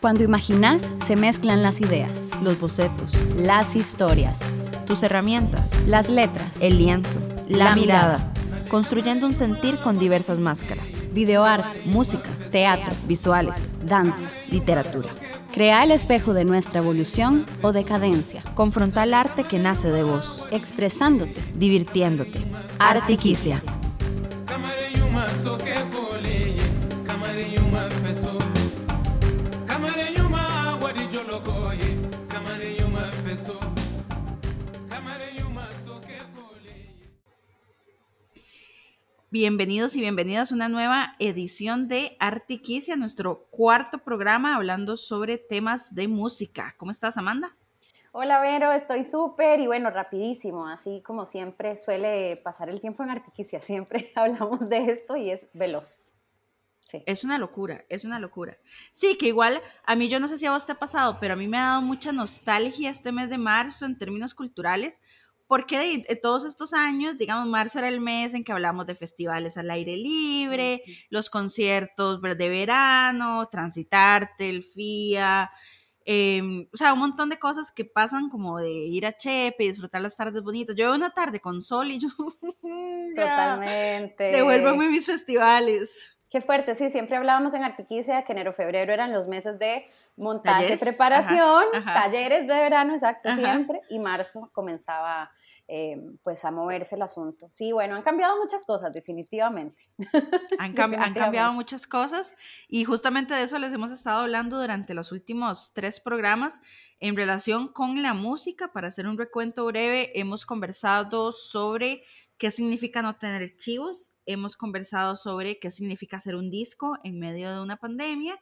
Cuando imaginas, se mezclan las ideas, los bocetos, las historias, tus herramientas, las letras, el lienzo, la, la mirada. mirada, construyendo un sentir con diversas máscaras, videoarte, música, teatro, visuales, danza, literatura. Crea el espejo de nuestra evolución o decadencia, Confronta el arte que nace de vos, expresándote. divirtiéndote. Artiquicia. Kamarenyuma Bienvenidos y bienvenidas a una nueva edición de Artiquicia, nuestro cuarto programa hablando sobre temas de música. ¿Cómo estás, Amanda? Hola Vero, estoy súper y bueno, rapidísimo, así como siempre suele pasar el tiempo en Artiquicia, siempre hablamos de esto y es veloz. Sí. Es una locura, es una locura. Sí, que igual a mí yo no sé si a vos te ha pasado, pero a mí me ha dado mucha nostalgia este mes de marzo en términos culturales, porque de, de todos estos años, digamos, marzo era el mes en que hablamos de festivales al aire libre, los conciertos de verano, Transitarte, el FIA, eh, o sea, un montón de cosas que pasan como de ir a Chepe y disfrutar las tardes bonitas. Yo veo una tarde con sol y yo... Totalmente. Devuélvanme mis festivales. Qué fuerte, sí, siempre hablábamos en Artiquicia que enero, febrero eran los meses de montaje, Talleres, preparación, ajá, ajá. talleres de verano, exacto, Ajá. siempre, y marzo comenzaba eh, pues a moverse el asunto. Sí, bueno, han cambiado muchas cosas, definitivamente. Han, cam- han cambiado Definitivamente. muchas cosas y justamente de eso les hemos estado hablando durante los últimos tres programas en relación con la música. Para hacer un recuento breve, hemos conversado sobre qué significa no tener archivos, hemos conversado sobre qué significa hacer un disco en medio de una pandemia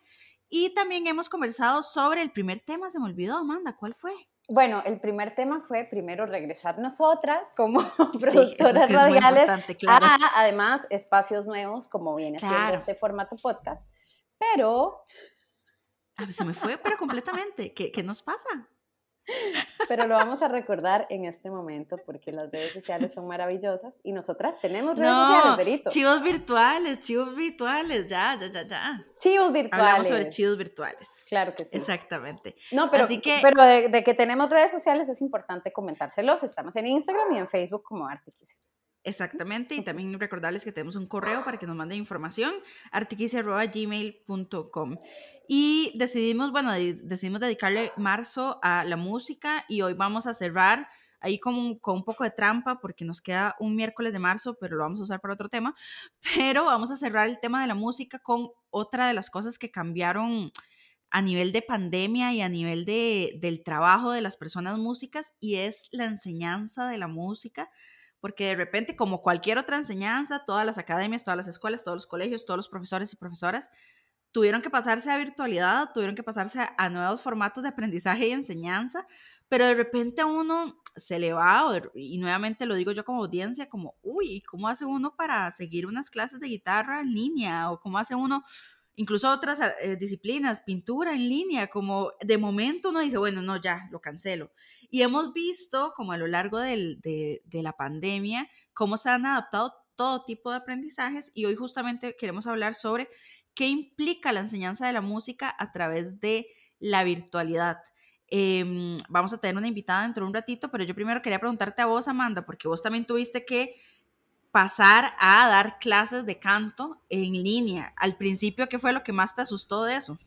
y también hemos conversado sobre el primer tema, se me olvidó, Amanda, ¿cuál fue? Bueno, el primer tema fue primero regresar nosotras como Sí, eso es productoras que es muy radiales claro. a además espacios nuevos como viene Claro. este formato podcast. Pero, Ah, se me fue, pero completamente. ¿Qué, qué nos pasa? Pero lo vamos a recordar en este momento porque las redes sociales son maravillosas y nosotras tenemos redes No, sociales, Berito. chivos virtuales, chivos virtuales, ya, ya, ya, ya. Chivos virtuales. Hablamos sobre chivos virtuales. Claro que sí. Exactamente. No, pero, Así que- pero de, de que tenemos redes sociales es importante comentárselos. Estamos en Instagram y en Facebook como Artiquicia. Exactamente. Y también recordarles que tenemos un correo para que nos manden información, artiquicia.gmail.com. Y decidimos, bueno, de- decidimos dedicarle marzo a la música y hoy vamos a cerrar ahí con un, con un poco de trampa porque nos queda un miércoles de marzo, pero lo vamos a usar para otro tema. Pero vamos a cerrar el tema de la música con otra de las cosas que cambiaron a nivel de pandemia y a nivel de, del trabajo de las personas músicas y es la enseñanza de la música, porque de repente, como cualquier otra enseñanza, todas las academias, todas las escuelas, todos los colegios, todos los profesores y profesoras tuvieron que pasarse a virtualidad, tuvieron que pasarse a, nuevos formatos de aprendizaje y enseñanza, pero de repente uno se le va, y nuevamente lo digo yo como audiencia, como, uy, ¿cómo hace uno para seguir unas clases de guitarra en línea? ¿O cómo hace uno incluso otras eh, disciplinas, pintura en línea, como de momento uno dice, bueno, no, ya, lo cancelo. Y hemos visto como a lo largo de la pandemia cómo se han adaptado todo tipo de aprendizajes y hoy justamente queremos hablar sobre qué implica la enseñanza de la música a través de la virtualidad. Em, vamos a tener una invitada dentro de un ratito, pero yo primero quería preguntarte a vos, Amanda, porque vos también tuviste que pasar a dar clases de canto en línea. Al principio, ¿qué fue lo que más te asustó de eso?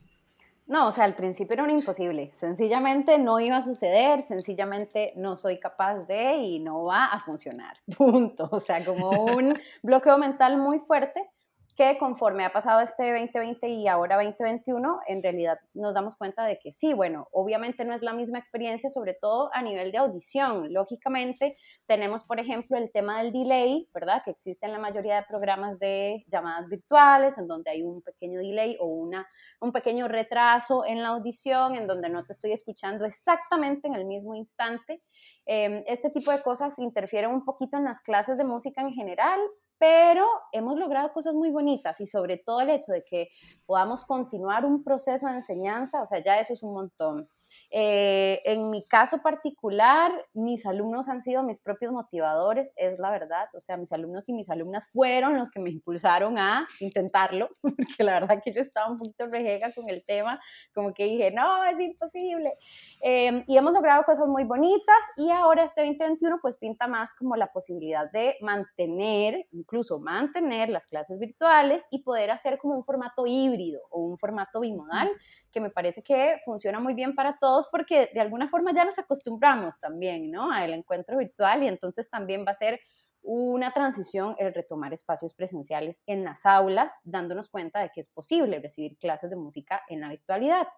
No, o sea, al principio era un imposible. Sencillamente no iba a suceder, sencillamente no soy capaz de y no va a funcionar. Punto. O sea, como un bloqueo mental muy fuerte que conforme ha pasado este 2020 y ahora 2021, en realidad nos damos cuenta de que sí, bueno, obviamente no es la misma experiencia, sobre todo a nivel de audición. Lógicamente, tenemos, por ejemplo, el tema del delay, ¿verdad? Que existe en la mayoría de programas de llamadas virtuales, en donde hay un pequeño delay o una, un pequeño retraso en la audición, en donde no te estoy escuchando exactamente en el mismo instante. Eh, este tipo de cosas interfieren un poquito en las clases de música en general pero hemos logrado cosas muy bonitas y sobre todo el hecho de que podamos continuar un proceso de enseñanza, o sea, ya eso es un montón. Eh, en mi caso particular, mis alumnos han sido mis propios motivadores, es la verdad. O sea, mis alumnos y mis alumnas fueron los que me impulsaron a intentarlo, porque la verdad que yo estaba un poquito rejega con el tema, como que dije, no, es imposible. Em, y hemos logrado cosas muy bonitas y ahora este 2021 pues pinta más como la posibilidad de mantener, incluso mantener las clases virtuales y poder hacer como un formato híbrido o un formato bimodal, que me parece que funciona muy bien para todos porque de alguna forma ya nos acostumbramos también, ¿no? Al encuentro virtual y entonces también va a ser una transición el retomar espacios presenciales en las aulas, dándonos cuenta de que es posible recibir clases de música en la virtualidad.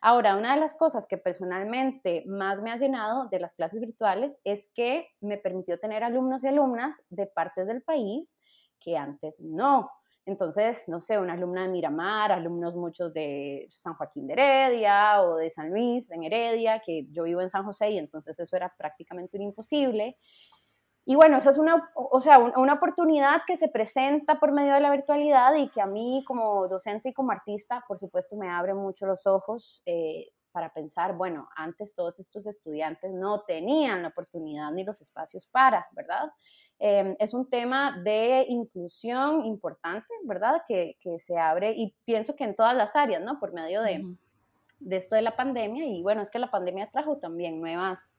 Ahora, una de las cosas que personalmente más me ha llenado de las clases virtuales es que me permitió tener alumnos y alumnas de partes del país que antes no. Entonces, no sé, una alumna de Miramar, alumnos muchos de San Joaquín de Heredia o de San Luis en Heredia, que yo vivo en San José y entonces eso era prácticamente un imposible. Y bueno, esa es una, o sea, una oportunidad que se presenta por medio de la virtualidad y que a mí como docente y como artista, por supuesto, me abre mucho los ojos eh, para pensar, bueno, antes todos estos estudiantes no tenían la oportunidad ni los espacios para, ¿verdad? Em, es un tema de inclusión importante, ¿verdad? Que, que, se abre y pienso que en todas las áreas, ¿no? Por medio de, de esto de la pandemia y bueno, es que la pandemia trajo también nuevas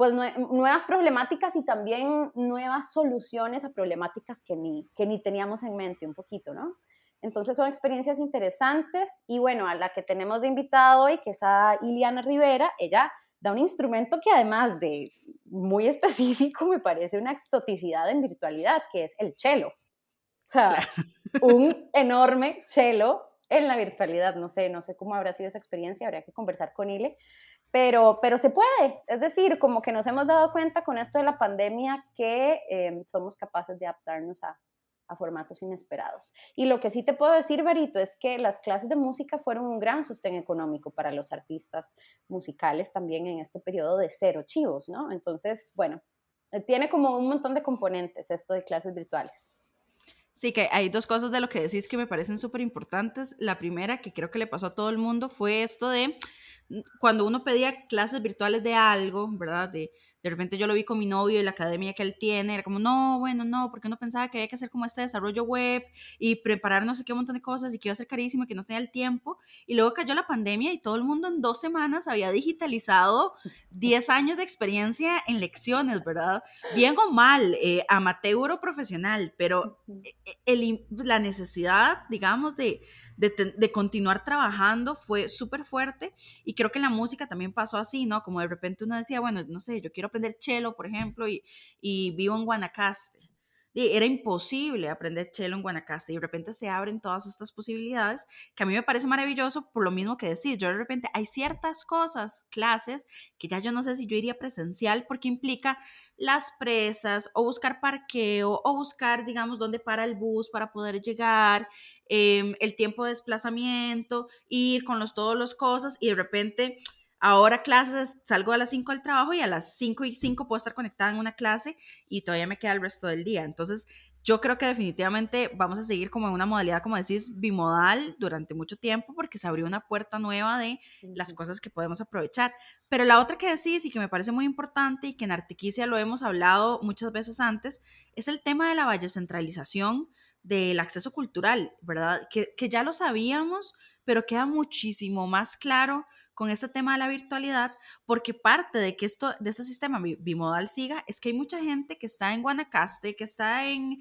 pues nuevas problemáticas y también nuevas soluciones a problemáticas que ni, que ni teníamos en mente un poquito, ¿no? Entonces son experiencias interesantes y bueno, a la que tenemos de invitada hoy, que es a Iliana Rivera, ella da un instrumento que además de muy específico me parece una exoticidad en virtualidad, que es el cello. O sea, un enorme cello en la virtualidad. No sé, no sé cómo habrá sido esa experiencia, habría que conversar con Ile, pero, pero se puede, es decir, como que nos hemos dado cuenta con esto de la pandemia que em, somos capaces de adaptarnos a, formatos inesperados. Y lo que sí te puedo decir, Barito, es que las clases de música fueron un gran sostén económico para los artistas musicales también en este periodo de cero chivos, ¿no? Entonces, bueno, tiene como un montón de componentes esto de clases virtuales. Sí, que hay dos cosas de lo que decís que me parecen súper importantes. La primera, que creo que le pasó a todo el mundo, fue esto de cuando uno pedía clases virtuales de algo, ¿verdad? De, de repente yo lo vi con mi novio y la academia que él tiene, era como, no, bueno, no, porque uno pensaba que había que hacer como este desarrollo web y preparar no sé qué montón de cosas y que iba a ser carísimo y que no tenía el tiempo. Y luego cayó la pandemia y todo el mundo en dos semanas había digitalizado 10 años de experiencia en lecciones, ¿verdad? Bien o mal, eh, amateur o profesional, pero e, e, el, la necesidad, digamos, de de, continuar trabajando fue súper fuerte y creo que la música también pasó así, ¿no? Como de repente uno decía, bueno, no sé, yo quiero aprender cello, por ejemplo, y, vivo en Guanacaste. Era imposible aprender cello en Guanacaste y de repente se abren todas estas posibilidades que a mí me parece maravilloso por lo mismo que decís. Yo de repente hay ciertas cosas, clases, que ya yo no sé si yo iría presencial porque implica las presas o buscar parqueo o buscar, digamos, dónde para el bus para poder llegar, Em, el tiempo de desplazamiento, ir con los, todos los cosas y de repente ahora clases, salgo a las 5 del trabajo y a las 5 y 5 puedo estar conectada en una clase y todavía me queda el resto del día. Entonces, yo creo que definitivamente vamos a seguir como en una modalidad, como decís, bimodal durante mucho tiempo porque se abrió una puerta nueva de las cosas que podemos aprovechar. Pero la otra que decís y que me parece muy importante y que en Artiquicia lo hemos hablado muchas veces antes, es el tema de la valle centralización del acceso cultural, ¿verdad? Que, ya lo sabíamos, pero queda muchísimo más claro con este tema de la virtualidad, porque parte de que esto, de este sistema bimodal siga, es que hay mucha gente que está en Guanacaste, que está en,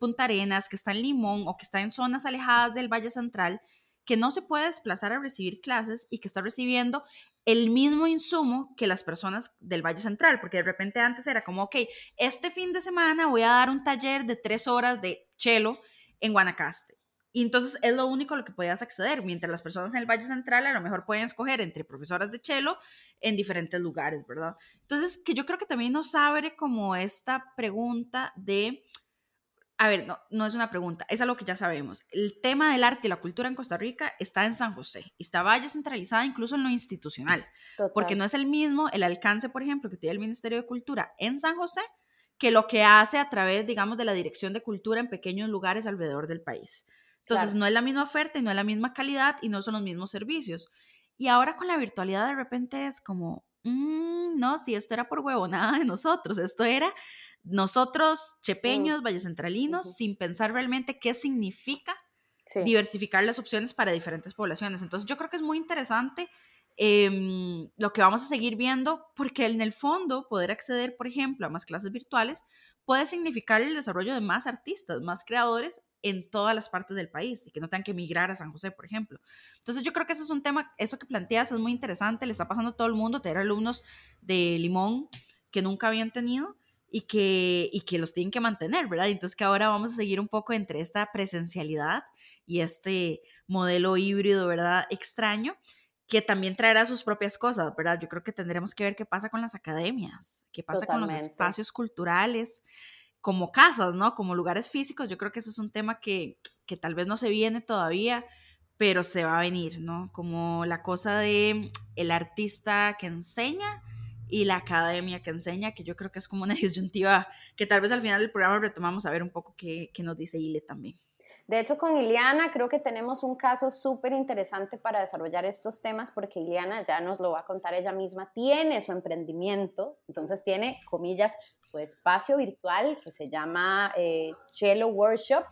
Punta Arenas, que está en Limón o que está en zonas alejadas del Valle Central, que no se puede desplazar a recibir clases y que está recibiendo el mismo insumo que las personas del Valle Central, porque de repente antes era como, ok, este fin de semana voy a dar un taller de tres horas de chelo en Guanacaste. Y entonces es lo único a lo que podías acceder, mientras las personas en el Valle Central a lo mejor pueden escoger entre profesoras de chelo en diferentes lugares, ¿verdad? Entonces, que yo creo que también nos abre como esta pregunta de a ver, no, no es una pregunta, es algo que ya sabemos. El tema del arte y la cultura en Costa Rica está en San José y está vaya centralizada incluso en lo institucional, porque no es el mismo el alcance, por ejemplo, que tiene el Ministerio de Cultura en San José que lo que hace a través, digamos, de la Dirección de Cultura en pequeños lugares alrededor del país. Entonces, Claro. no es la misma oferta y no es la misma calidad y no son los mismos servicios. Y ahora con la virtualidad de repente es como, "Mm, no, si esto era por huevonada de nosotros, esto era nosotros, chepeños, vallecentralinos, Ujú. sin pensar realmente qué significa Sí, diversificar las opciones para diferentes poblaciones. Entonces yo creo que es muy interesante em, lo que vamos a seguir viendo, porque en el fondo poder acceder, por ejemplo, a más clases virtuales puede significar el desarrollo de más artistas, más creadores en todas las partes del país y que no tengan que emigrar a San José, por ejemplo. Entonces yo creo que ese es un tema, eso que planteas es muy interesante, le está pasando a todo el mundo, tener alumnos de Limón que nunca habían tenido y que, y que los tienen que mantener, ¿verdad? Entonces que ahora vamos a seguir un poco entre esta presencialidad y este modelo híbrido, ¿verdad? Extraño, que también traerá sus propias cosas, ¿verdad? Yo creo que tendremos que ver qué pasa con las academias, qué pasa con los Totalmente. espacios culturales, como casas, ¿no? Como lugares físicos. Yo creo que eso es un tema que, que tal vez no se viene todavía, pero se va a venir, ¿no? Como la cosa de el artista que enseña y la academia que enseña, que yo creo que es como una disyuntiva que tal vez al final del programa retomamos a ver un poco qué, qué nos dice Ile también. De hecho, con Ileana creo que tenemos un caso súper interesante para desarrollar estos temas porque Ileana ya nos lo va a contar ella misma, tiene su emprendimiento, entonces tiene, comillas, su espacio virtual que se llama eh, Cello Workshop.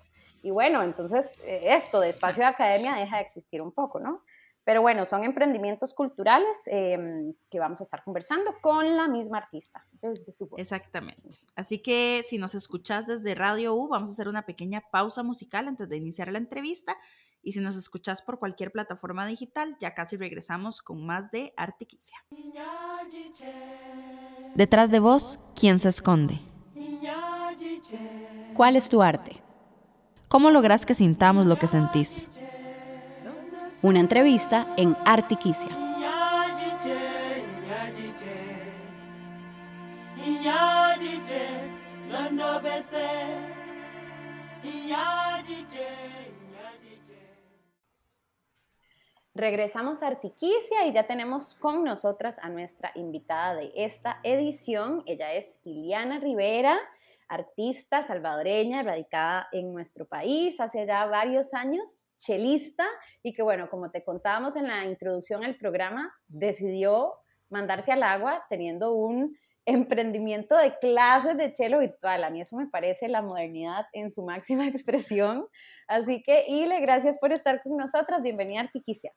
Y bueno, entonces eh, esto de espacio de academia deja de existir un poco, ¿no? Pero bueno, son emprendimientos culturales eh, que vamos a estar conversando con la misma artista desde su voz. Exactamente. Así que si nos escuchas desde Radio U, vamos a hacer una pequeña pausa musical antes de iniciar la entrevista. Y si nos escuchas por cualquier plataforma digital, ya casi regresamos con más de Artiquicia. Detrás de vos, ¿quién se esconde? ¿Cuál es tu arte? ¿Cómo lográs que sintamos lo que sentís? Una entrevista en Artiquicia. Regresamos a Artiquicia y ya tenemos con nosotras a nuestra invitada de esta edición. Ella es Iliana Rivera, artista salvadoreña radicada en nuestro país hace ya varios años, chelista y que bueno, como te contábamos en la introducción al programa, decidió mandarse al agua teniendo un emprendimiento de clases de chelo virtual. A mí eso me parece la modernidad en su máxima expresión. Así que, Ile, gracias por estar con nosotras. Bienvenida a Artiquicia.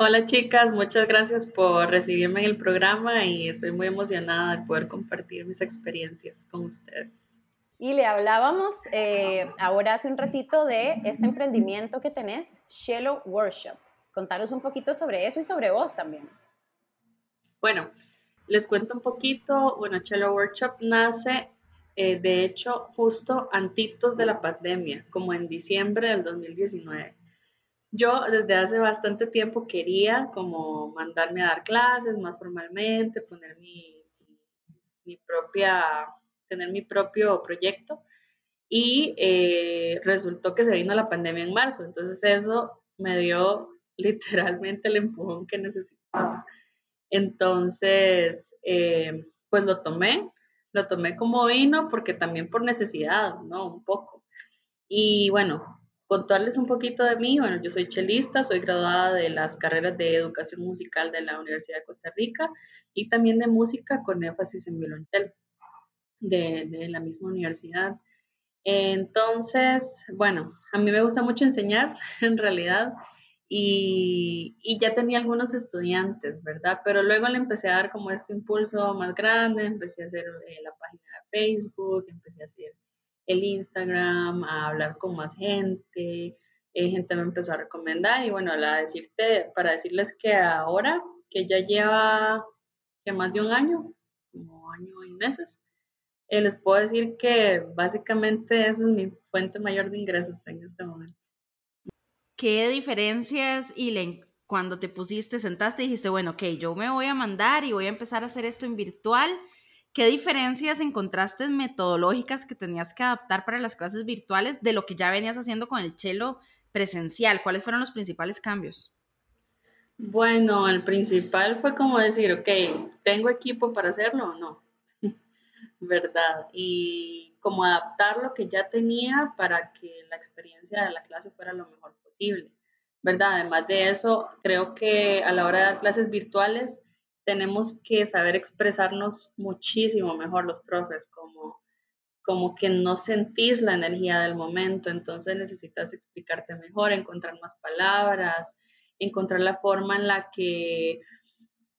Hola chicas, muchas gracias por recibirme en el programa y estoy muy emocionada de poder compartir mis experiencias con ustedes. Y le hablábamos eh, ahora hace un ratito de este emprendimiento que tenés, Shello Workshop. Contaros un poquito sobre eso y sobre vos también. Bueno, les cuento un poquito. Bueno, Cello Workshop nace, eh, de hecho, justo antitos de la pandemia, como en diciembre del 2019. Yo desde hace bastante tiempo quería como mandarme a dar clases más formalmente, poner mi, mi propia, tener mi propio proyecto y eh, resultó que se vino la pandemia en marzo, entonces eso me dio literalmente el empujón que necesitaba. Entonces, eh, pues lo tomé, lo tomé como vino porque también por necesidad, ¿no? Un poco. Y bueno, contarles un poquito de mí, bueno, yo soy chelista, soy graduada de las carreras de educación musical de la Universidad de Costa Rica y también de música con énfasis en violonchelo de, la misma universidad. Entonces, bueno, a mí me gusta mucho enseñar en realidad y, y, ya tenía algunos estudiantes, ¿verdad? Pero luego le empecé a dar como este impulso más grande, empecé a hacer eh, la página de Facebook, empecé a hacer el Instagram, a hablar con más gente, eh, gente me empezó a recomendar y bueno, la decirte, para decirles que ahora, que ya lleva que más de un año, como año y meses, eh, les puedo decir que básicamente esa es mi fuente mayor de ingresos en este momento. ¿Qué diferencias, Ilen, cuando te pusiste, sentaste y dijiste, bueno, ok, yo me voy a mandar y voy a empezar a hacer esto en virtual? ¿Qué diferencias encontraste metodológicas que tenías que adaptar para las clases virtuales de lo que ya venías haciendo con el chelo presencial? ¿Cuáles fueron los principales cambios? Bueno, el principal fue como decir, ok, ¿tengo equipo para hacerlo o no? ¿verdad? Y como adaptar lo que ya tenía para que la experiencia de la clase fuera lo mejor posible, ¿verdad? Además de eso, creo que a la hora de dar clases virtuales tenemos que saber expresarnos muchísimo mejor los profes, como, como que no sentís la energía del momento, entonces necesitas explicarte mejor, encontrar más palabras, encontrar la forma en la que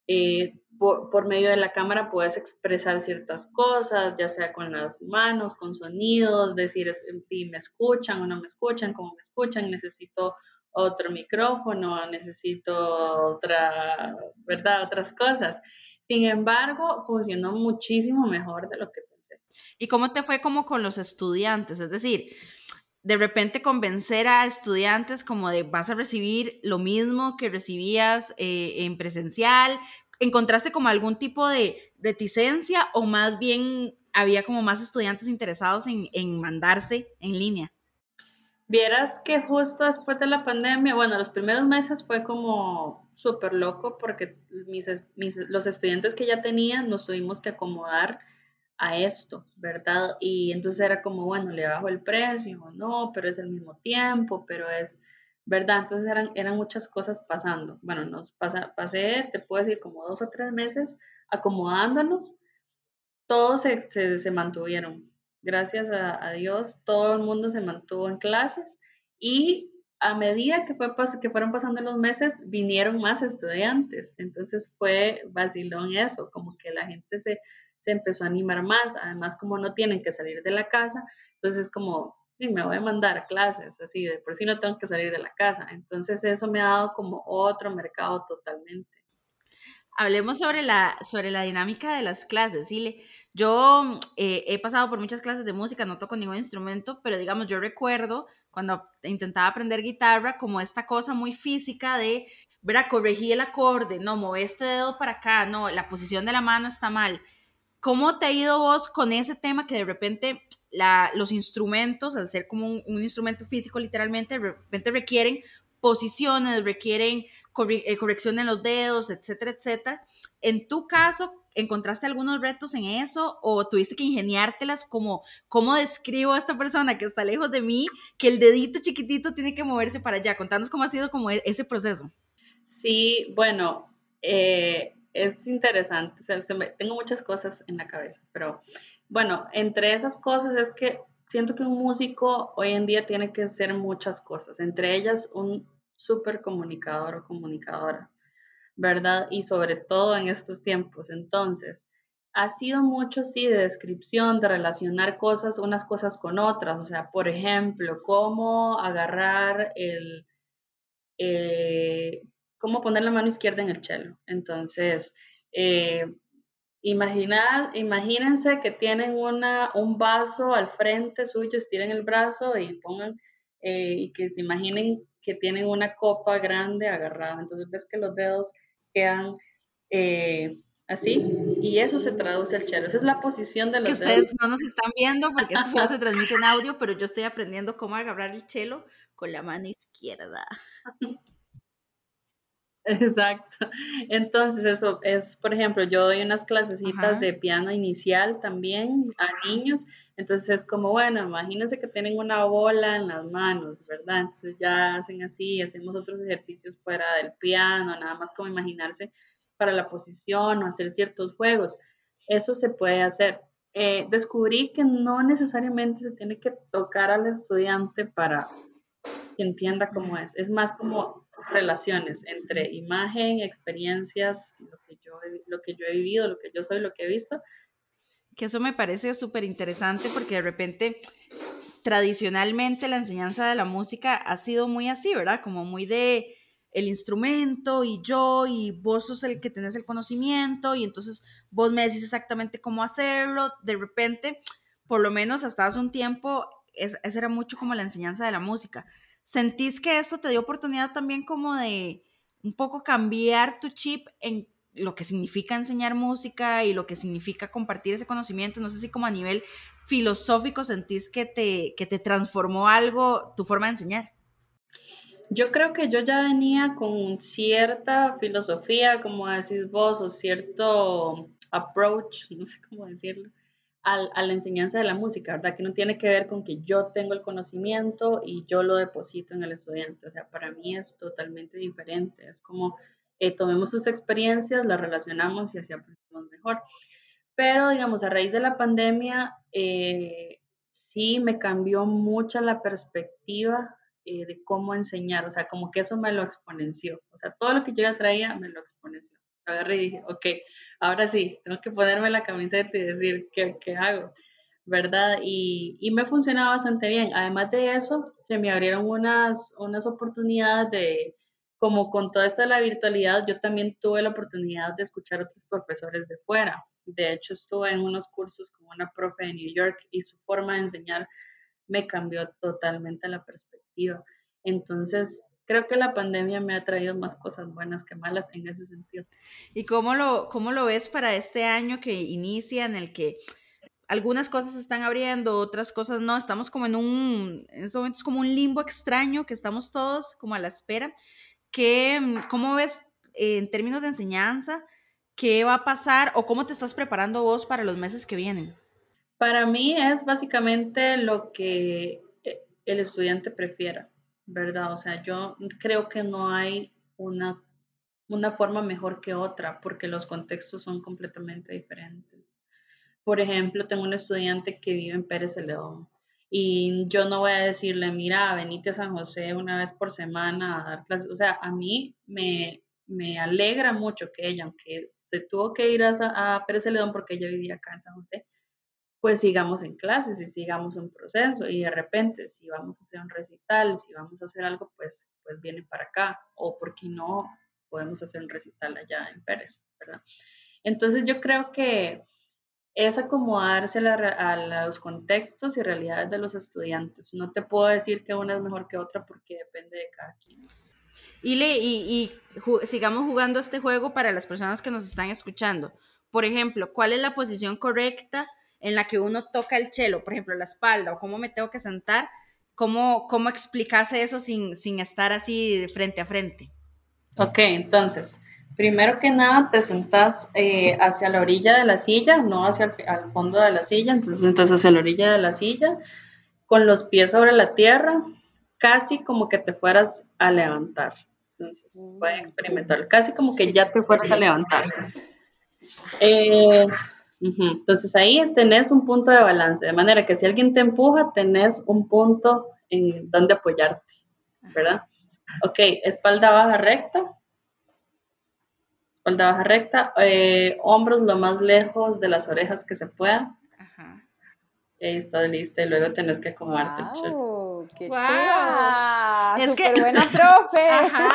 eh, por, medio de la cámara puedes expresar ciertas cosas, ya sea con las manos, con sonidos, decir si me escuchan o no me escuchan, cómo me escuchan, necesito otro micrófono, necesito otra, ¿verdad? Otras cosas. Sin embargo, funcionó muchísimo mejor de lo que pensé. ¿Y cómo te fue como con los estudiantes? Es decir, de repente convencer a estudiantes como de vas a recibir lo mismo que recibías eh, en presencial. ¿Encontraste como algún tipo de reticencia o más bien había como más estudiantes interesados en, en mandarse en línea? Vieras que justo después de la pandemia, bueno, los primeros meses fue como súper loco porque mis, mis, los estudiantes que ya tenían nos tuvimos que acomodar a esto, ¿verdad? Y entonces era como, bueno, le bajo el precio, no, pero es el mismo tiempo, pero es, ¿verdad? Entonces eran, eran muchas cosas pasando. Bueno, nos pasa, pasé, te puedo decir, como dos o tres meses acomodándonos, todos se, se, mantuvieron. Gracias a, Dios, todo el mundo se mantuvo en clases y a medida que, fue, que fueron pasando los meses, vinieron más estudiantes. Entonces fue vacilón eso, como que la gente se, se empezó a animar más, además como no tienen que salir de la casa, entonces como, sí, me voy a mandar a clases, así, de por sí no tengo que salir de la casa, entonces eso me ha dado como otro mercado totalmente. Hablemos sobre la, sobre la dinámica de las clases, Sile. Yo eh, he pasado por muchas clases de música, no toco ningún instrumento, pero digamos, yo recuerdo cuando intentaba aprender guitarra como esta cosa muy física de, verá, corregí el acorde, no, mueve este dedo para acá, no, la posición de la mano está mal. ¿Cómo te ha ido vos con ese tema que de repente la, los instrumentos, al ser como un, instrumento físico literalmente, de repente requieren posiciones, requieren eh, corrección en los dedos, etcétera, etcétera? En tu caso, ¿encontraste algunos retos en eso o tuviste que ingeniártelas como cómo describo a esta persona que está lejos de mí, que el dedito chiquitito tiene que moverse para allá? Contanos cómo ha sido como e, ese proceso. Sí, bueno, eh, es interesante, tengo muchas cosas en la cabeza, pero bueno, entre esas cosas es que siento que un músico hoy en día tiene que ser muchas cosas, entre ellas un súper comunicador o comunicadora, ¿verdad? Y sobre todo en estos tiempos. Entonces, ha sido mucho, sí, de descripción, de relacionar cosas, unas cosas con otras. O sea, por ejemplo, cómo agarrar el, eh, cómo poner la mano izquierda en el chelo. Entonces, eh, imagínense que tienen una, un vaso al frente suyo, estiren el brazo y pongan, eh, y que se imaginen que tienen una copa grande agarrada. Entonces ves que los dedos quedan eh, así y eso se traduce al chelo. Esa es la posición de los que ustedes no nos están viendo porque esto solo se transmite en audio, pero yo estoy aprendiendo cómo agarrar el chelo con la mano izquierda. Exacto. Entonces, eso es, por ejemplo, yo doy unas clasecitas de piano inicial también a niños. Entonces es como, bueno, imagínense que tienen una bola en las manos, ¿verdad? Entonces ya hacen así, hacemos otros ejercicios fuera del piano, nada más como imaginarse para la posición o hacer ciertos juegos. Eso se puede hacer. Eh, descubrí que no necesariamente se tiene que tocar al estudiante para que entienda cómo es. Es más como relaciones entre imagen, experiencias, lo que yo, lo que yo he vivido, lo que yo soy, lo que he visto. Que eso me parece súper interesante porque de repente tradicionalmente la enseñanza de la música ha sido muy así, ¿verdad? Como muy de el instrumento y yo y vos sos el que tenés el conocimiento y entonces vos me decís exactamente cómo hacerlo. De repente, por lo menos hasta hace un tiempo, esa era mucho como la enseñanza de la música. ¿Sentís que esto te dio oportunidad también como de un poco cambiar tu chip en lo que significa enseñar música y lo que significa compartir ese conocimiento? No sé si como a nivel filosófico sentís que te, que te transformó algo tu forma de enseñar. Yo creo que yo ya venía con cierta filosofía, como decís vos, o cierto approach, no sé cómo decirlo, al- a la enseñanza de la música, ¿verdad? Que no tiene que ver con que yo tengo el conocimiento y yo lo deposito en el estudiante. O sea, para mí es totalmente diferente. Es como eh, tomemos sus experiencias, las relacionamos y así aprendemos mejor. Pero, digamos, a raíz de la pandemia, eh, sí me cambió mucho la perspectiva eh, de cómo enseñar. O sea, como que eso me lo exponenció. O sea, todo lo que yo ya traía me lo exponenció. Agarré y dije, ok, ahora sí, tengo que ponerme la camiseta y decir, ¿qué, qué hago? ¿Verdad? Y, y me funcionaba bastante bien. Además de eso, se me abrieron unas, unas oportunidades de, como con toda esta la virtualidad, yo también tuve la oportunidad de escuchar a otros profesores de fuera. De hecho, estuve en unos cursos con una profe de New York y su forma de enseñar me cambió totalmente la perspectiva. Entonces, creo que la pandemia me ha traído más cosas buenas que malas en ese sentido. ¿Y cómo lo, cómo lo ves para este año que inicia, en el que algunas cosas se están abriendo, otras cosas no? Estamos como en un, en estos momentos como un limbo extraño que estamos todos como a la espera. ¿Qué, mm, ¿Cómo ves eh, en términos de enseñanza? ¿Qué va a pasar o cómo te estás preparando vos para los meses que vienen? Para mí es básicamente lo que eh, el estudiante prefiera, ¿verdad? O sea, yo creo que no hay una, una forma mejor que otra porque los contextos son completamente diferentes. Por ejemplo, tengo un estudiante que vive en Pérez Celedón y yo no voy a decirle, mira, venite a San José una vez por semana a dar clases. O sea, a mí me, me alegra mucho que ella, aunque se tuvo que ir a, a Pérez Celedón porque ella vivía acá en San José, pues sigamos en clases y sigamos en proceso y de repente si vamos a hacer un recital, si vamos a hacer algo, pues, pues viene para acá o porque no podemos hacer un recital allá en Pérez, ¿verdad? Entonces yo creo que es acomodarse a, los contextos y realidades de los estudiantes. No te puedo decir que una es mejor que otra porque depende de cada quien. Y, le, y, sigamos jugando este juego para las personas que nos están escuchando. Por ejemplo, ¿cuál es la posición correcta en la que uno toca el chelo? Por ejemplo, la espalda o cómo me tengo que sentar. ¿Cómo, cómo explicase eso sin, sin estar así frente a frente? Ok, entonces, primero que nada te sentás eh, hacia la orilla de la silla, no hacia el al fondo de la silla, entonces sentás hacia la orilla de la silla, con los pies sobre la tierra, casi como que te fueras a levantar. Entonces, pueden experimentar, casi como que ya te fueras a levantar. Eh, Entonces ahí tenés un punto de balance, de manera que si alguien te empuja, tenés un punto en donde apoyarte, ¿verdad? Ok, espalda baja recta, espalda baja recta, eh, hombros lo más lejos de las orejas que se pueda. Ajá. Y ahí está lista y luego tenés que acomodarte el. ¡Wow! ¡Qué Guau. chiva! Es que- ¡Súper buena profe! Ajá.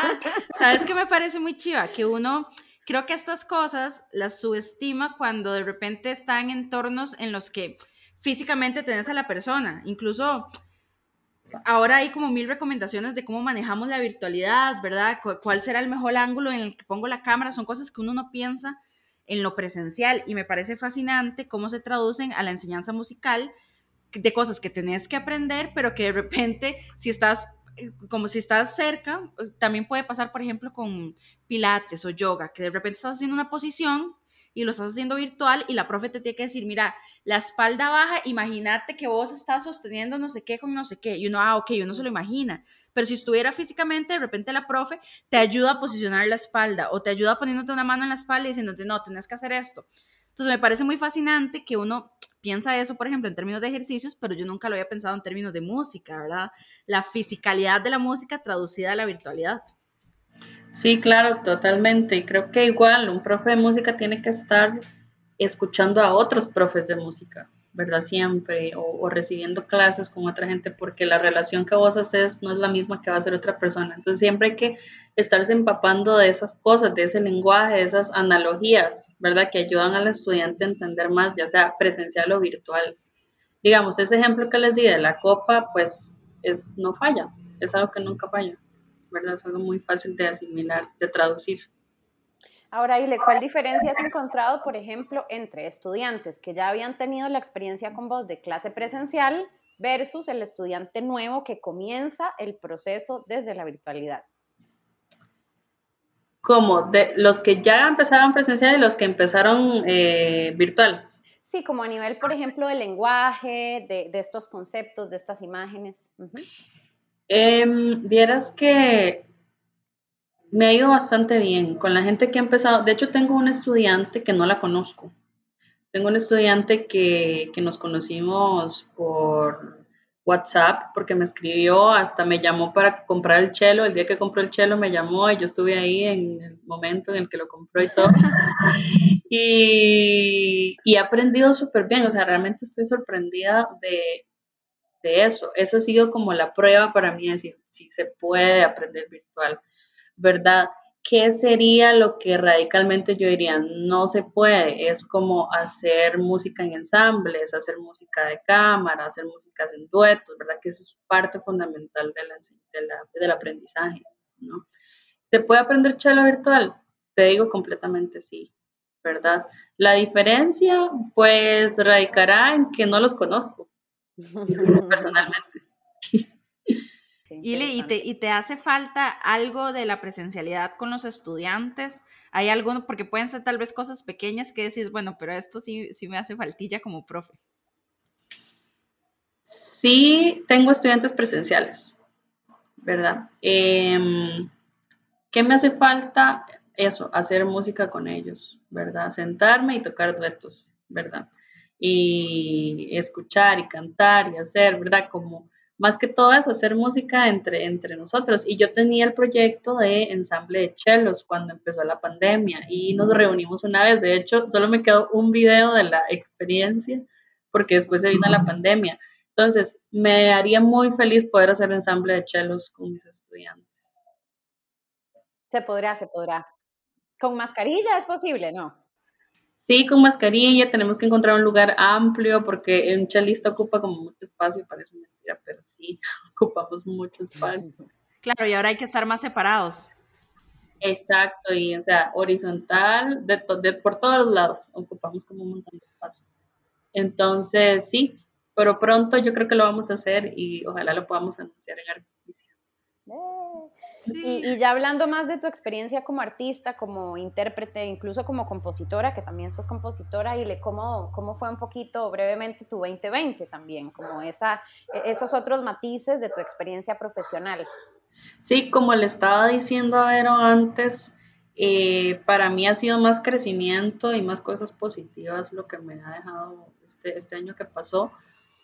¿Sabes qué me parece muy chiva? Que uno, creo que estas cosas las subestima cuando de repente están en entornos en los que físicamente tenés a la persona. Incluso ahora hay como mil recomendaciones de cómo manejamos la virtualidad, ¿verdad? Cu- ¿Cuál será el mejor ángulo en el que pongo la cámara? Son cosas que uno no piensa en lo presencial y me parece fascinante cómo se traducen a la enseñanza musical de cosas que tenés que aprender, pero que de repente, si estás, como si estás cerca, eh, también puede pasar, por ejemplo, con pilates o yoga, que de repente estás haciendo una posición y lo estás haciendo virtual y la profe te tiene que decir, mira, la espalda baja, imagínate que vos estás sosteniendo no sé qué con no sé qué, y uno, ah, ok, uno se lo imagina, pero si estuviera físicamente, de repente la profe te ayuda a posicionar la espalda o te ayuda poniéndote una mano en la espalda y diciéndote, no, tenés que hacer esto. Entonces me parece muy fascinante que uno piensa eso, por ejemplo, en términos de ejercicios, pero yo nunca lo había pensado en términos de música, ¿verdad? La fisicalidad de la música traducida a la virtualidad. Sí, claro, totalmente. Y creo que igual un profe de música tiene que estar escuchando a otros profes de música, ¿verdad? Siempre, o, o recibiendo clases con otra gente, porque la relación que vos haces no es la misma que va a hacer otra persona. Entonces siempre hay que estarse empapando de esas cosas, de ese lenguaje, de esas analogías, ¿verdad? Que ayudan al estudiante a entender más, ya sea presencial o virtual. Digamos, ese ejemplo que les di de la copa, pues es, no falla, es algo que nunca falla. ¿verdad? Es algo muy fácil de asimilar, de traducir. Ahora, Ile, ¿cuál diferencia has encontrado, por ejemplo, entre estudiantes que ya habían tenido la experiencia con vos de clase presencial versus el estudiante nuevo que comienza el proceso desde la virtualidad? Como de los que ya empezaron presencial y los que empezaron eh, virtual. Sí, como a nivel, por ejemplo, del lenguaje, de, de estos conceptos, de estas imágenes. Em, vieras que me ha ido bastante bien con la gente que ha empezado. De hecho, tengo un estudiante que no la conozco. Tengo un estudiante que, que nos conocimos por WhatsApp porque me escribió, hasta me llamó para comprar el chelo. El día que compró el chelo me llamó y yo estuve ahí en el momento en el que lo compró y todo. y, y he aprendido súper bien, o sea, realmente estoy sorprendida de, de eso. Esa ha sido como la prueba para mí de decir si se puede aprender virtual, ¿verdad? ¿Qué sería lo que radicalmente yo diría no se puede? Es como hacer música en ensambles, hacer música de cámara, hacer músicas en duetos, ¿verdad? Que eso es parte fundamental de la, de la- del aprendizaje, ¿no? ¿Se puede aprender cello virtual? Te digo completamente sí, ¿verdad? La diferencia, pues, radicará en que no los conozco personalmente. Ile, ¿y te. ¿y te hace falta algo de la presencialidad con los estudiantes? ¿Hay algo, porque pueden ser tal vez cosas pequeñas que decís, bueno, pero esto sí, sí me hace faltilla como profe? Sí, tengo estudiantes presenciales, ¿verdad? Em, ¿qué me hace falta? Eso, hacer música con ellos, ¿verdad? Sentarme y tocar duetos, ¿verdad? Y escuchar y cantar y hacer, ¿verdad? Como más que todo eso, hacer música entre, entre nosotros. Y yo tenía el proyecto de ensamble de chelos cuando empezó la pandemia y nos reunimos una vez. De hecho, solo me quedó un video de la experiencia porque después se vino la pandemia. Entonces, me haría muy feliz poder hacer ensamble de chelos con mis estudiantes. Se podrá, se podrá. ¿Con mascarilla es posible? No. Sí, con mascarilla, tenemos que encontrar un lugar amplio porque un chelista ocupa como mucho espacio, parece mentira, pero sí, ocupamos mucho espacio. Claro, y ahora hay que estar más separados. Exacto, y o sea, horizontal, de, to- de por todos lados, ocupamos como un montón de espacio. Entonces, sí, pero pronto yo creo que lo vamos a hacer y ojalá lo podamos anunciar en Artificial. Sí. Y, y ya hablando más de tu experiencia como artista, como intérprete, incluso como compositora, que también sos compositora, y le, ¿cómo, ¿cómo fue un poquito brevemente tu 2020 también? Como esa, e- esos otros matices de tu experiencia profesional. Sí, como le estaba diciendo a Vero antes, eh, para mí ha sido más crecimiento y más cosas positivas lo que me ha dejado este, este año que pasó,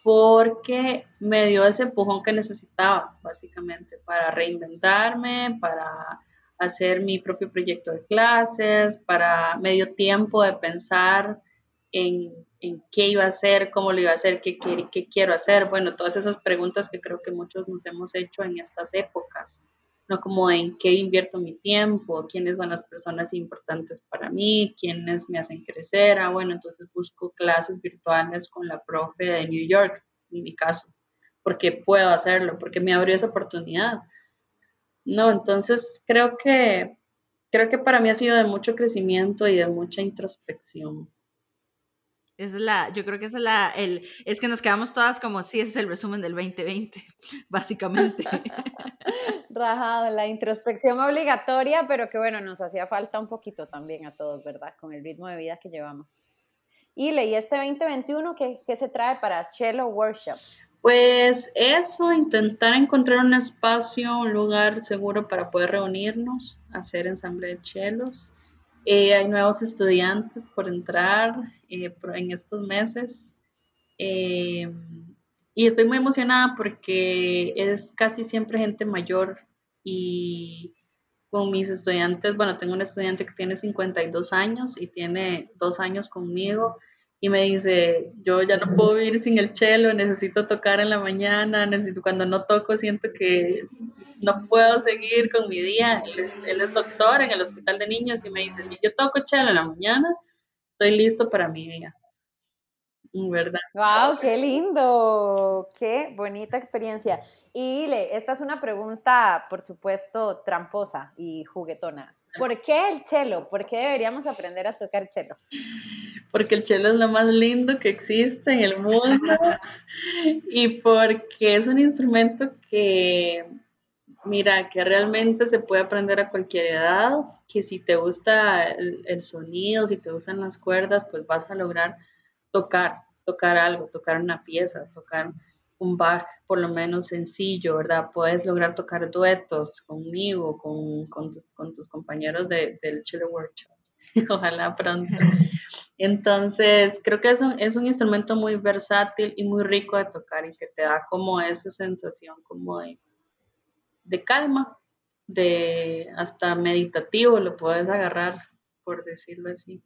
porque me dio ese empujón que necesitaba, básicamente, para reinventarme, para hacer mi propio proyecto de clases, para medio tiempo de pensar en, en qué iba a hacer, cómo lo iba a hacer, qué, qué, qué quiero hacer. Bueno, todas esas preguntas que creo que muchos nos hemos hecho en estas épocas, ¿no? Como en qué invierto mi tiempo, quiénes son las personas importantes para mí, quiénes me hacen crecer. Ah, bueno, entonces busco clases virtuales con la profe de New York, en mi caso, porque puedo hacerlo, porque me abrió esa oportunidad. No, entonces creo que creo que para mí ha sido de mucho crecimiento y de mucha introspección. Es la, yo creo que es la, el, es que nos quedamos todas como, sí, ese es el resumen del 2020, básicamente. Rajado, la introspección obligatoria, pero que bueno, nos hacía falta un poquito también a todos, ¿verdad? Con el ritmo de vida que llevamos. Y leí este 2021, ¿qué, qué se trae para Cello Workshop? Pues eso, intentar encontrar un espacio, un lugar seguro para poder reunirnos, hacer ensamble de chelos. Eh, hay nuevos estudiantes por entrar eh, en estos meses. Eh, y estoy muy emocionada porque es casi siempre gente mayor y con mis estudiantes, bueno, tengo un estudiante que tiene 52 años y tiene dos años conmigo y me dice, yo ya no puedo vivir sin el cello, necesito tocar en la mañana, necesito cuando no toco siento que no puedo seguir con mi día. Él es, él es doctor en el hospital de niños y me dice, si yo toco cello en la mañana, estoy listo para mi día. ¿Verdad? ¡Wow! ¡Qué lindo! ¡Qué bonita experiencia! Y Le, esta es una pregunta, por supuesto, tramposa y juguetona. ¿Por qué el cello? ¿Por qué deberíamos aprender a tocar cello? porque el cello es lo más lindo que existe en el mundo y porque es un instrumento que, mira, que realmente se puede aprender a cualquier edad, que si te gusta el, el sonido, si te gustan las cuerdas, pues vas a lograr tocar, tocar algo, tocar una pieza, tocar un Bach por lo menos sencillo, ¿verdad? Puedes lograr tocar duetos conmigo, con, con, tus, con tus, compañeros de, del Chile Workshop. Ojalá pronto. Entonces, creo que es un, es un instrumento muy versátil y muy rico de tocar y que te da como esa sensación como de, de calma, de hasta meditativo, lo puedes agarrar, por decirlo así.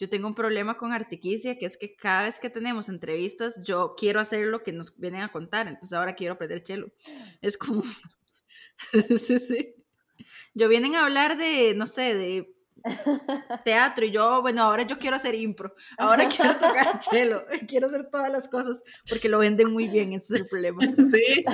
Yo tengo un problema con Artiquicia, que es que cada vez que tenemos entrevistas, yo quiero hacer lo que nos vienen a contar, entonces ahora quiero aprender chelo. Es como... sí, sí. Yo vienen a hablar de, no sé, de teatro y yo, bueno, ahora yo quiero hacer impro, ahora quiero tocar cello, quiero hacer todas las cosas porque lo venden muy bien, ese es el problema. Sí,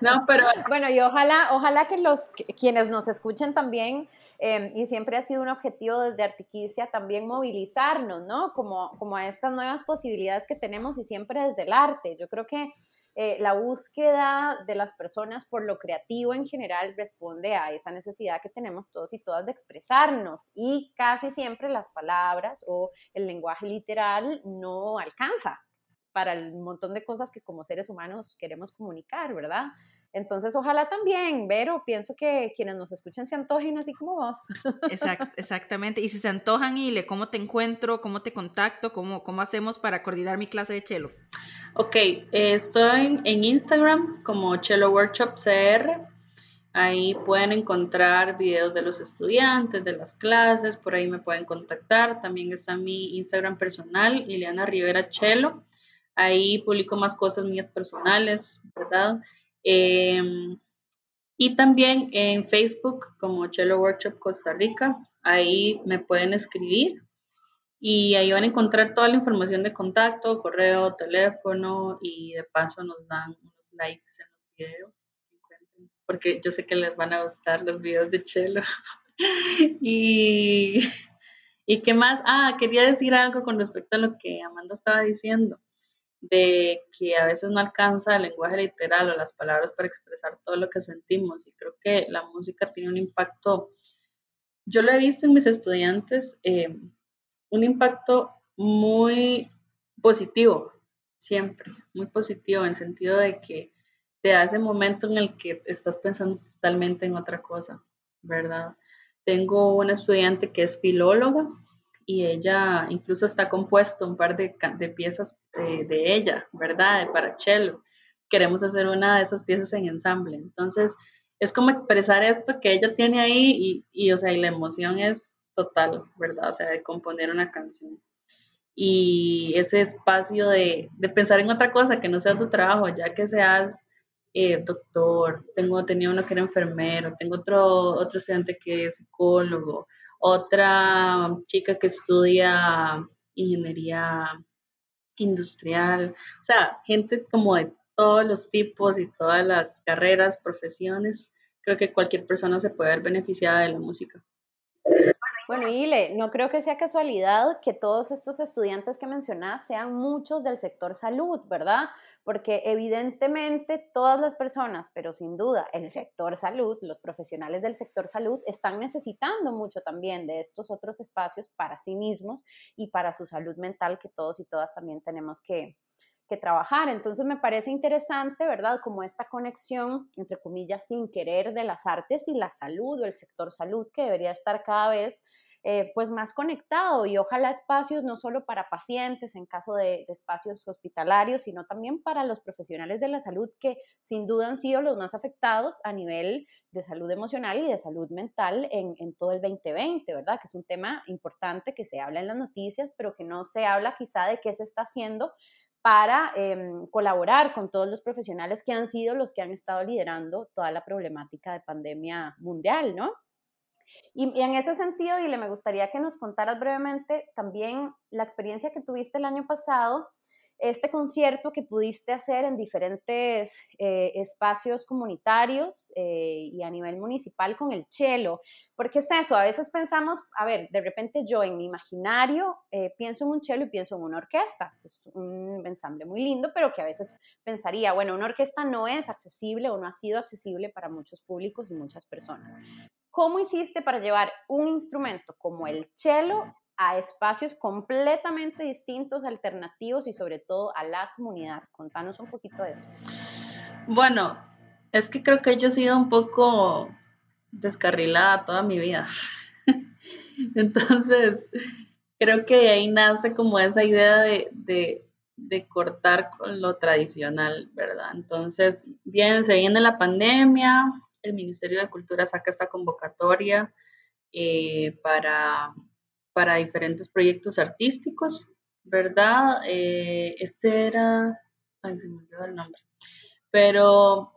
no, pero... Bueno, y ojalá, ojalá que los quienes nos escuchen también, eh, y siempre ha sido un objetivo desde Artiquicia también movilizarnos, ¿no? Como, como a estas nuevas posibilidades que tenemos y siempre desde el arte. Yo creo que eh, la búsqueda de las personas por lo creativo en general responde a esa necesidad que tenemos todos y todas de expresarnos y casi siempre las palabras o el lenguaje literal no alcanza para el montón de cosas que como seres humanos queremos comunicar, ¿verdad? Entonces, ojalá también, Vero, pienso que quienes nos escuchen se antojen así como vos. exactamente. Y si se antojan, Ile, ¿cómo te encuentro? ¿Cómo te contacto? ¿Cómo, cómo hacemos para coordinar mi clase de chelo? Ok, estoy en Instagram como Chelo Workshop CR. Ahí pueden encontrar videos de los estudiantes, de las clases, por ahí me pueden contactar. También está mi Instagram personal, Ileana Rivera Chelo. Ahí publico más cosas mías personales, ¿verdad? Em, y también en Facebook como Chelo Workshop Costa Rica, ahí me pueden escribir y ahí van a encontrar toda la información de contacto, correo, teléfono y de paso nos dan unos likes en los videos, porque yo sé que les van a gustar los videos de Chelo. y, y qué más, ah, quería decir algo con respecto a lo que Amanda estaba diciendo de que a veces no alcanza el lenguaje literal o las palabras para expresar todo lo que sentimos. Y creo que la música tiene un impacto, yo lo he visto en mis estudiantes, eh, un impacto muy positivo, siempre, muy positivo, en sentido de que te da ese momento en el que estás pensando totalmente en otra cosa, ¿verdad? Tengo una estudiante que es filóloga y ella incluso está compuesto un par de, de piezas de, ella, ¿verdad? Para cello. Queremos hacer una de esas piezas en ensamble. Entonces, es como expresar esto que ella tiene ahí y, y, o sea, y la emoción es total, ¿verdad? O sea, de componer una canción. Y ese espacio de, de pensar en otra cosa que no sea tu trabajo, ya que seas eh, doctor, tengo, tenía uno que era enfermero, tengo otro, otro estudiante que es psicólogo, otra chica que estudia ingeniería industrial, o sea, gente como de todos los tipos y todas las carreras, profesiones, creo que cualquier persona se puede ver beneficiada de la música. Bueno, Ile, no creo que sea casualidad que todos estos estudiantes que mencionas sean muchos del sector salud, ¿verdad? Porque evidentemente todas las personas, pero sin duda el sector salud, los profesionales del sector salud están necesitando mucho también de estos otros espacios para sí mismos y para su salud mental que todos y todas también tenemos que, que trabajar. Entonces me parece interesante, ¿verdad? Como esta conexión, entre comillas, sin querer de las artes y la salud o el sector salud que debería estar cada vez eh, pues más conectado y ojalá espacios no solo para pacientes en caso de, espacios hospitalarios, sino también para los profesionales de la salud que sin duda han sido los más afectados a nivel de salud emocional y de salud mental en, en todo el 2020, ¿verdad? Que es un tema importante que se habla en las noticias, pero que no se habla quizá de qué se está haciendo para em, colaborar con todos los profesionales que han sido los que han estado liderando toda la problemática de pandemia mundial, ¿no? Y, y, en ese sentido, y le me gustaría que nos contaras brevemente también la experiencia que tuviste el año pasado este concierto que pudiste hacer en diferentes eh, espacios comunitarios eh, y a nivel municipal con el chelo. Porque es eso, a veces pensamos, a ver, de repente yo en mi imaginario eh, pienso en un chelo y pienso en una orquesta. Es un ensamble muy lindo, pero que a veces pensaría, bueno, una orquesta no es accesible o no ha sido accesible para muchos públicos y muchas personas. ¿Cómo hiciste para llevar un instrumento como el chelo a espacios completamente distintos, alternativos y sobre todo a la comunidad. Contanos un poquito de eso. Bueno, es que creo que yo he sido un poco descarrilada toda mi vida. Entonces, creo que de ahí nace como esa idea de, de, cortar con lo tradicional, ¿verdad? Entonces, bien, se viene la pandemia, el Ministerio de Cultura saca esta convocatoria eh, para, para diferentes proyectos artísticos, ¿verdad? Eh, este era, ay, se me olvidó el nombre, pero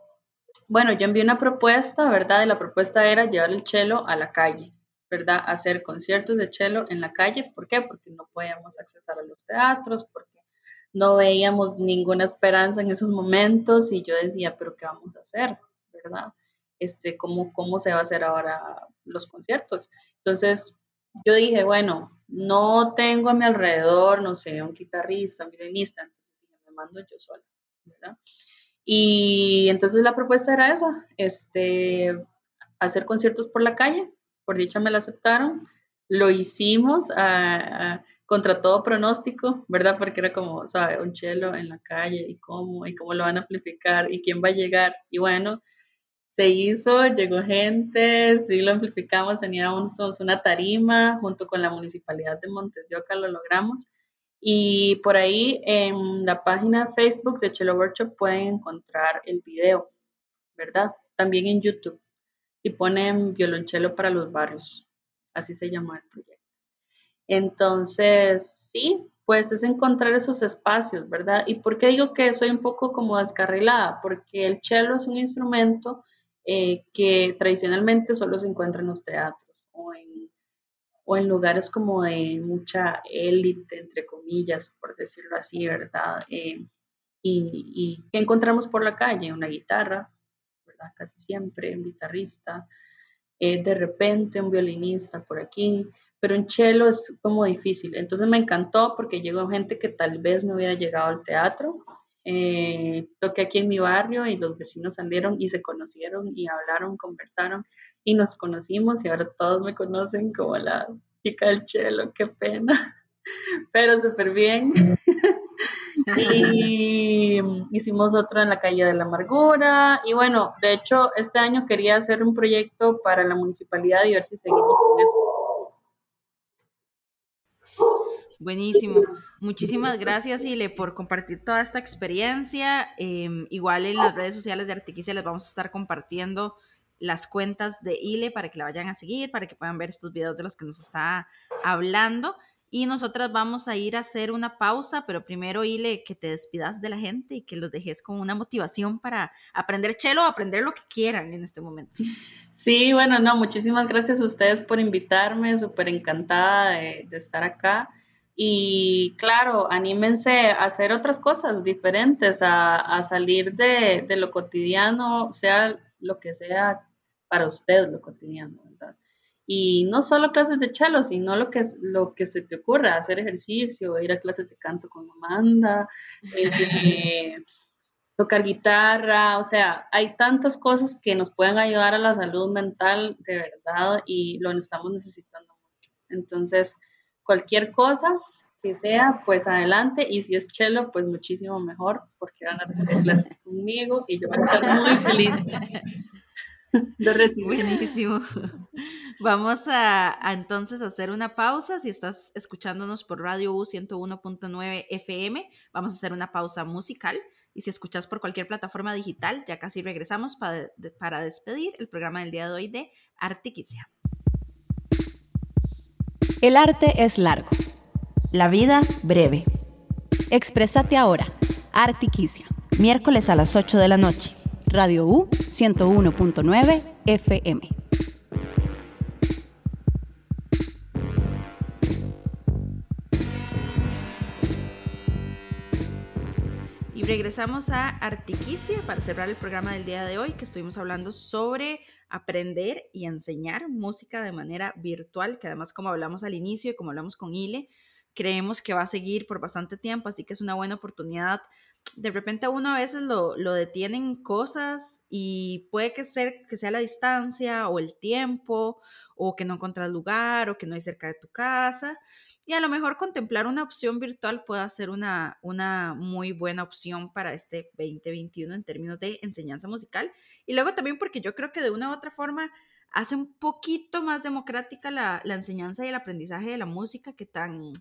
bueno, yo envié una propuesta, ¿verdad? Y la propuesta era llevar el chelo a la calle, ¿verdad? Hacer conciertos de chelo en la calle. ¿Por qué? Porque no podíamos accesar a los teatros, porque no veíamos ninguna esperanza en esos momentos y yo decía, pero ¿qué vamos a hacer? ¿Verdad? Este, ¿cómo, cómo se va a hacer ahora los conciertos? Entonces, yo dije, bueno, no tengo a mi alrededor, no sé, un guitarrista, un violinista, entonces me mando yo sola, ¿verdad? Y entonces la propuesta era esa, este, hacer conciertos por la calle, por dicha me la aceptaron, lo hicimos contra todo pronóstico, ¿verdad? Porque era como, ¿sabe? Un chelo en la calle y cómo, y cómo lo van a amplificar y quién va a llegar. Y bueno, se hizo, llegó gente, sí lo amplificamos, teníamos una tarima junto con la municipalidad de Montes de Oca, lo logramos. Y por ahí en la página Facebook de Chelo Workshop pueden encontrar el video, ¿verdad? También en YouTube. Si ponen violonchelo para los barrios, así se llama el proyecto. Entonces, sí, pues es encontrar esos espacios, ¿verdad? ¿Y por qué digo que soy un poco como descarrilada? Porque el cello es un instrumento eh, que tradicionalmente solo se encuentra en los teatros o en lugares como de mucha élite, entre comillas, por decirlo así, ¿verdad? Eh, y, ¿qué encontramos por la calle? Una guitarra, ¿verdad? Casi siempre, un guitarrista, eh, de repente un violinista por aquí, pero un cello es como difícil. Entonces me encantó porque llegó gente que tal vez no hubiera llegado al teatro. Eh, toqué aquí en mi barrio y los vecinos salieron y se conocieron y hablaron, conversaron y nos conocimos y ahora todos me conocen como la chica del chelo, qué pena, pero súper bien. y hicimos otro en la calle de la amargura y bueno, de hecho este año quería hacer un proyecto para la municipalidad y ver si seguimos con eso. Buenísimo. Muchísimas gracias, Ile, por compartir toda esta experiencia. Em, igual en las redes sociales de Artiquicia les vamos a estar compartiendo las cuentas de Ile para que la vayan a seguir, para que puedan ver estos videos de los que nos está hablando. Y nosotras vamos a ir a hacer una pausa, pero primero, Ile, que te despidas de la gente y que los dejes con una motivación para aprender chelo o aprender lo que quieran en este momento. Sí, bueno, no, muchísimas gracias a ustedes por invitarme, súper encantada de, estar acá. Y claro, anímense a hacer otras cosas diferentes, a, a salir de, de, lo cotidiano, sea lo que sea para usted lo cotidiano, ¿verdad? Y no solo clases de cello, sino lo que, lo que se te ocurra, hacer ejercicio, ir a clases de canto con Amanda, eh, tocar guitarra, o sea, hay tantas cosas que nos pueden ayudar a la salud mental de verdad y lo estamos necesitando mucho. Entonces, cualquier cosa que sea, pues adelante. Y si es chelo, pues muchísimo mejor, porque van a recibir clases conmigo y yo voy a estar muy feliz. Lo Buenísimo. Vamos a, entonces hacer una pausa. Si estás escuchándonos por Radio U 101.9 FM, vamos a hacer una pausa musical. Y si escuchas por cualquier plataforma digital, ya casi regresamos para, para despedir el programa del día de hoy de Artiquicia. El arte es largo. La vida breve. Exprésate ahora. Artiquicia. Miércoles a las 8 de la noche. Radio U 101.9 FM. Regresamos a Artiquicia para cerrar el programa del día de hoy, que estuvimos hablando sobre aprender y enseñar música de manera virtual, que además como hablamos al inicio y como hablamos con Ile, creemos que va a seguir por bastante tiempo, así que es una buena oportunidad de repente a uno a veces lo, lo, detienen cosas y puede que, ser, que sea la distancia o el tiempo o que no encuentras lugar o que no hay cerca de tu casa. Y a lo mejor contemplar una opción virtual puede ser una, una muy buena opción para este 2021 en términos de enseñanza musical. Y luego también porque yo creo que de una u otra forma hace un poquito más democrática la, la enseñanza y el aprendizaje de la música que tan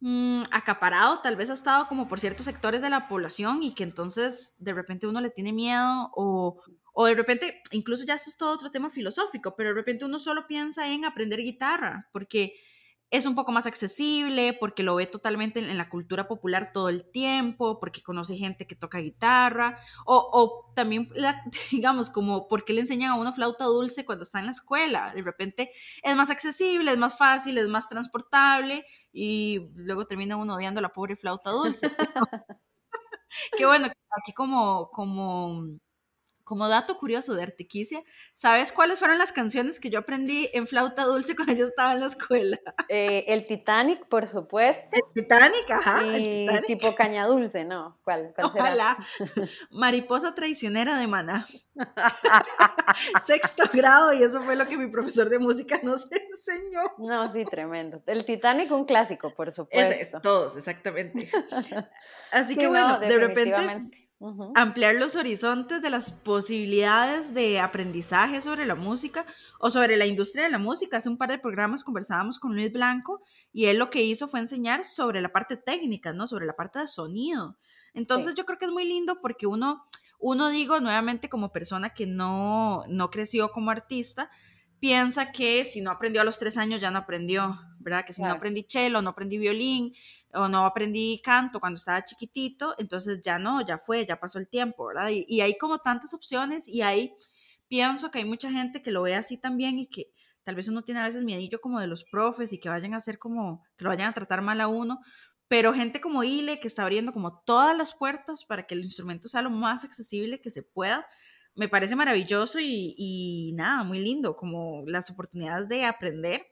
mm, acaparado tal vez ha estado como por ciertos sectores de la población y que entonces de repente uno le tiene miedo o, o de repente, incluso ya esto es todo otro tema filosófico, pero de repente uno solo piensa en aprender guitarra porque es un poco más accesible, porque lo ve totalmente en, la cultura popular todo el tiempo, porque conoce gente que toca guitarra, o, o también, digamos, como porque le enseñan a uno flauta dulce cuando está en la escuela. De repente es más accesible, es más fácil, es más transportable, y luego termina uno odiando la pobre flauta dulce. Qué bueno, aquí como, como como dato curioso de Artiquicia, ¿sabes cuáles fueron las canciones que yo aprendí en flauta dulce cuando yo estaba en la escuela? Eh, el Titanic, por supuesto. El Titanic, ajá. Y tipo caña dulce, ¿no? ¿Cuál, cuál Ojalá. Mariposa traicionera de Maná. Sexto grado, y eso fue lo que mi profesor de música nos enseñó. No, sí, tremendo. El Titanic, un clásico, por supuesto. Es, es todos, exactamente. Así que bueno, de repente ampliar los horizontes de las posibilidades de aprendizaje sobre la música o sobre la industria de la música. Hace un par de programas conversábamos con Luis Blanco y él lo que hizo fue enseñar sobre la parte técnica, ¿no? Sobre la parte de sonido. Entonces yo creo que es muy lindo porque uno, uno digo nuevamente como persona que no, no creció como artista, piensa que si no aprendió a los tres años ya no aprendió, ¿verdad? Que si no aprendí cello, no aprendí violín, o no aprendí canto cuando estaba chiquitito, entonces ya no, ya fue, ya pasó el tiempo, ¿verdad? Y, hay como tantas opciones y ahí pienso que hay mucha gente que lo ve así también y que tal vez uno tiene a veces miedillo como de los profes y que vayan a hacer como, que lo vayan a tratar mal a uno, pero gente como Ile que está abriendo como todas las puertas para que el instrumento sea lo más accesible que se pueda, me parece maravilloso y, y nada, muy lindo, como las oportunidades de aprender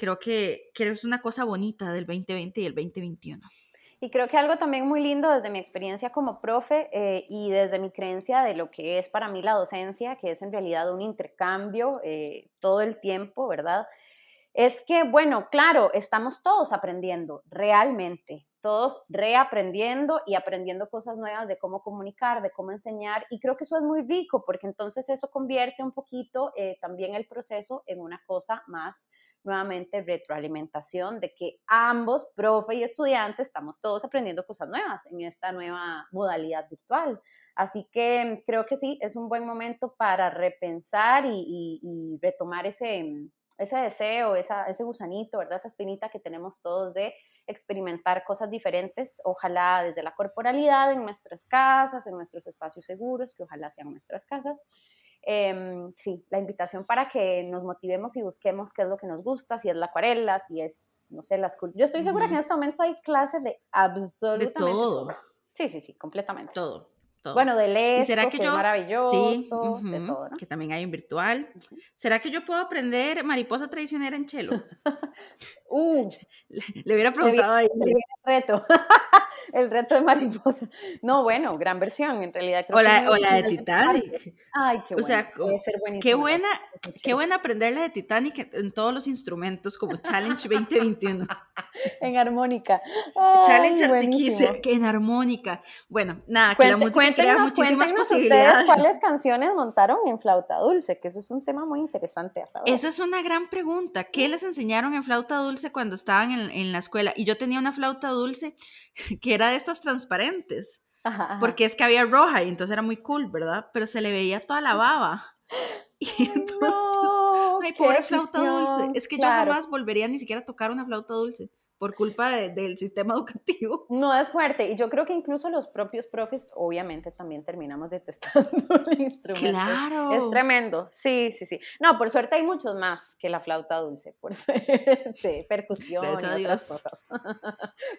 creo que, que es una cosa bonita del 2020 y el 2021. Y creo que algo también muy lindo desde mi experiencia como profe eh, y desde mi creencia de lo que es para mí la docencia, que es en realidad un intercambio eh, todo el tiempo, ¿verdad? Es que, bueno, claro, estamos todos aprendiendo realmente, todos reaprendiendo y aprendiendo cosas nuevas de cómo comunicar, de cómo enseñar. Y creo que eso es muy rico porque entonces eso convierte un poquito eh, también el proceso en una cosa más nuevamente retroalimentación de que ambos, profe y estudiante, estamos todos aprendiendo cosas nuevas en esta nueva modalidad virtual. Así que creo que sí, es un buen momento para repensar y, retomar ese, ese deseo, esa, ese gusanito, ¿verdad? Esa espinita que tenemos todos de experimentar cosas diferentes, ojalá desde la corporalidad en nuestras casas, en nuestros espacios seguros, que ojalá sean nuestras casas, Em, sí, la invitación para que nos motivemos y busquemos qué es lo que nos gusta, si es la acuarela, si es, no sé, las Yo estoy segura que en este momento hay clases de absolutamente todo. Sí, sí, sí, completamente. Todo. Bueno, de lesco, será que, yo, es maravilloso, sí, de todo, ¿no? Que también hay en virtual. ¿Será que yo puedo aprender mariposa traicionera en chelo? uh, le, hubiera preguntado ahí. Reto. el reto de mariposa. No, bueno, gran versión, en realidad. Creo o, la, o la de Titanic. Ay, qué bueno. O sea, qué buena, qué buena aprender la de Titanic en todos los instrumentos, como Challenge 2021. en armónica. Challenge Artiquice, que en armónica. Bueno, nada, que la música cuéntenos, muchísimas Ustedes cuáles canciones montaron en flauta dulce, que eso es un tema muy interesante a saber. Esa es una gran pregunta. ¿Qué les enseñaron en flauta dulce cuando estaban en, la escuela? Y yo tenía una flauta dulce que era de estas transparentes. Porque es que había roja y entonces era muy cool, ¿verdad? Pero se le veía toda la baba. Y entonces, ay, pobre flauta dulce. Es que yo jamás volvería ni siquiera a tocar una flauta dulce por culpa del sistema educativo. No es fuerte, y yo creo que incluso los propios profes obviamente también terminamos detestando el instrumento. Claro. Es tremendo, sí, sí, sí. No, por suerte hay muchos más que la flauta dulce, por suerte, percusión y otras cosas.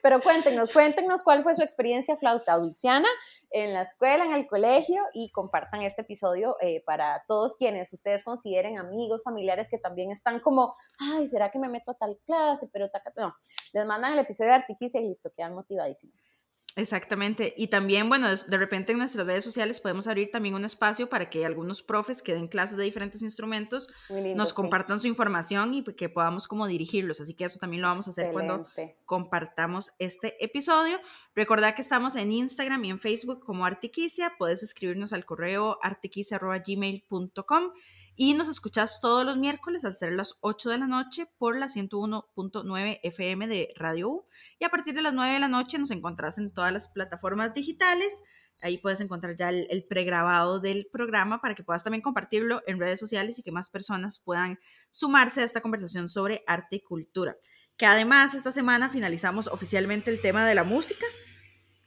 Pero cuéntenos, cuéntenos cuál fue su experiencia flauta dulciana en la escuela, en el colegio y compartan este episodio eh, para todos quienes ustedes consideren amigos, familiares que también están como, ay, ¿será que me meto a tal clase? Pero no, les mandan el episodio de Artiquicia y listo, quedan motivadísimos. Exactamente. Y también, bueno, de repente en nuestras redes sociales podemos abrir también un espacio para que algunos profes que den clases de diferentes instrumentos lindo. nos sí. compartan su información y que podamos como dirigirlos. Así que eso también lo vamos a hacer cuando compartamos este episodio. Recordad que estamos en Instagram y en Facebook como Artiquicia. Puedes escribirnos al correo artiquicia.gmail.com y nos escuchas todos los miércoles al ser las 8 de la noche por la 101.9 FM de Radio U. Y a partir de las 9 de la noche nos encontrás en todas las plataformas digitales. Ahí puedes encontrar ya el, el pregrabado del programa para que puedas también compartirlo en redes sociales y que más personas puedan sumarse a esta conversación sobre arte y cultura que además esta semana finalizamos oficialmente el tema de la música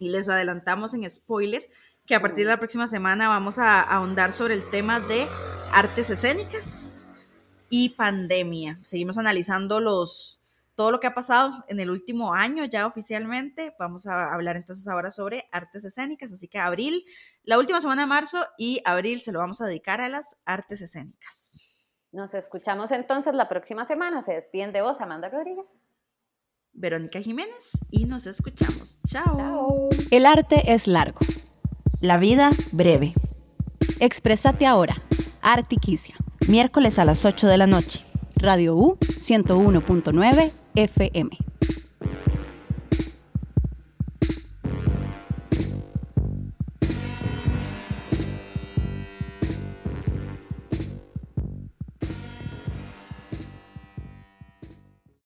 y les adelantamos en spoiler que a partir de la próxima semana vamos a ahondar sobre el tema de artes escénicas y pandemia. Seguimos analizando los todo lo que ha pasado en el último año ya oficialmente. Vamos a hablar entonces ahora sobre artes escénicas, así que abril, la última semana de marzo y abril se lo vamos a dedicar a las artes escénicas. Nos escuchamos entonces la próxima semana. Se despiden de vos, Amanda Rodríguez. Verónica Jiménez y nos escuchamos. Chao. Chao. El arte es largo, la vida breve. Exprésate ahora. Artiquicia. Miércoles a las 8 de la noche. Radio U 101.9 FM.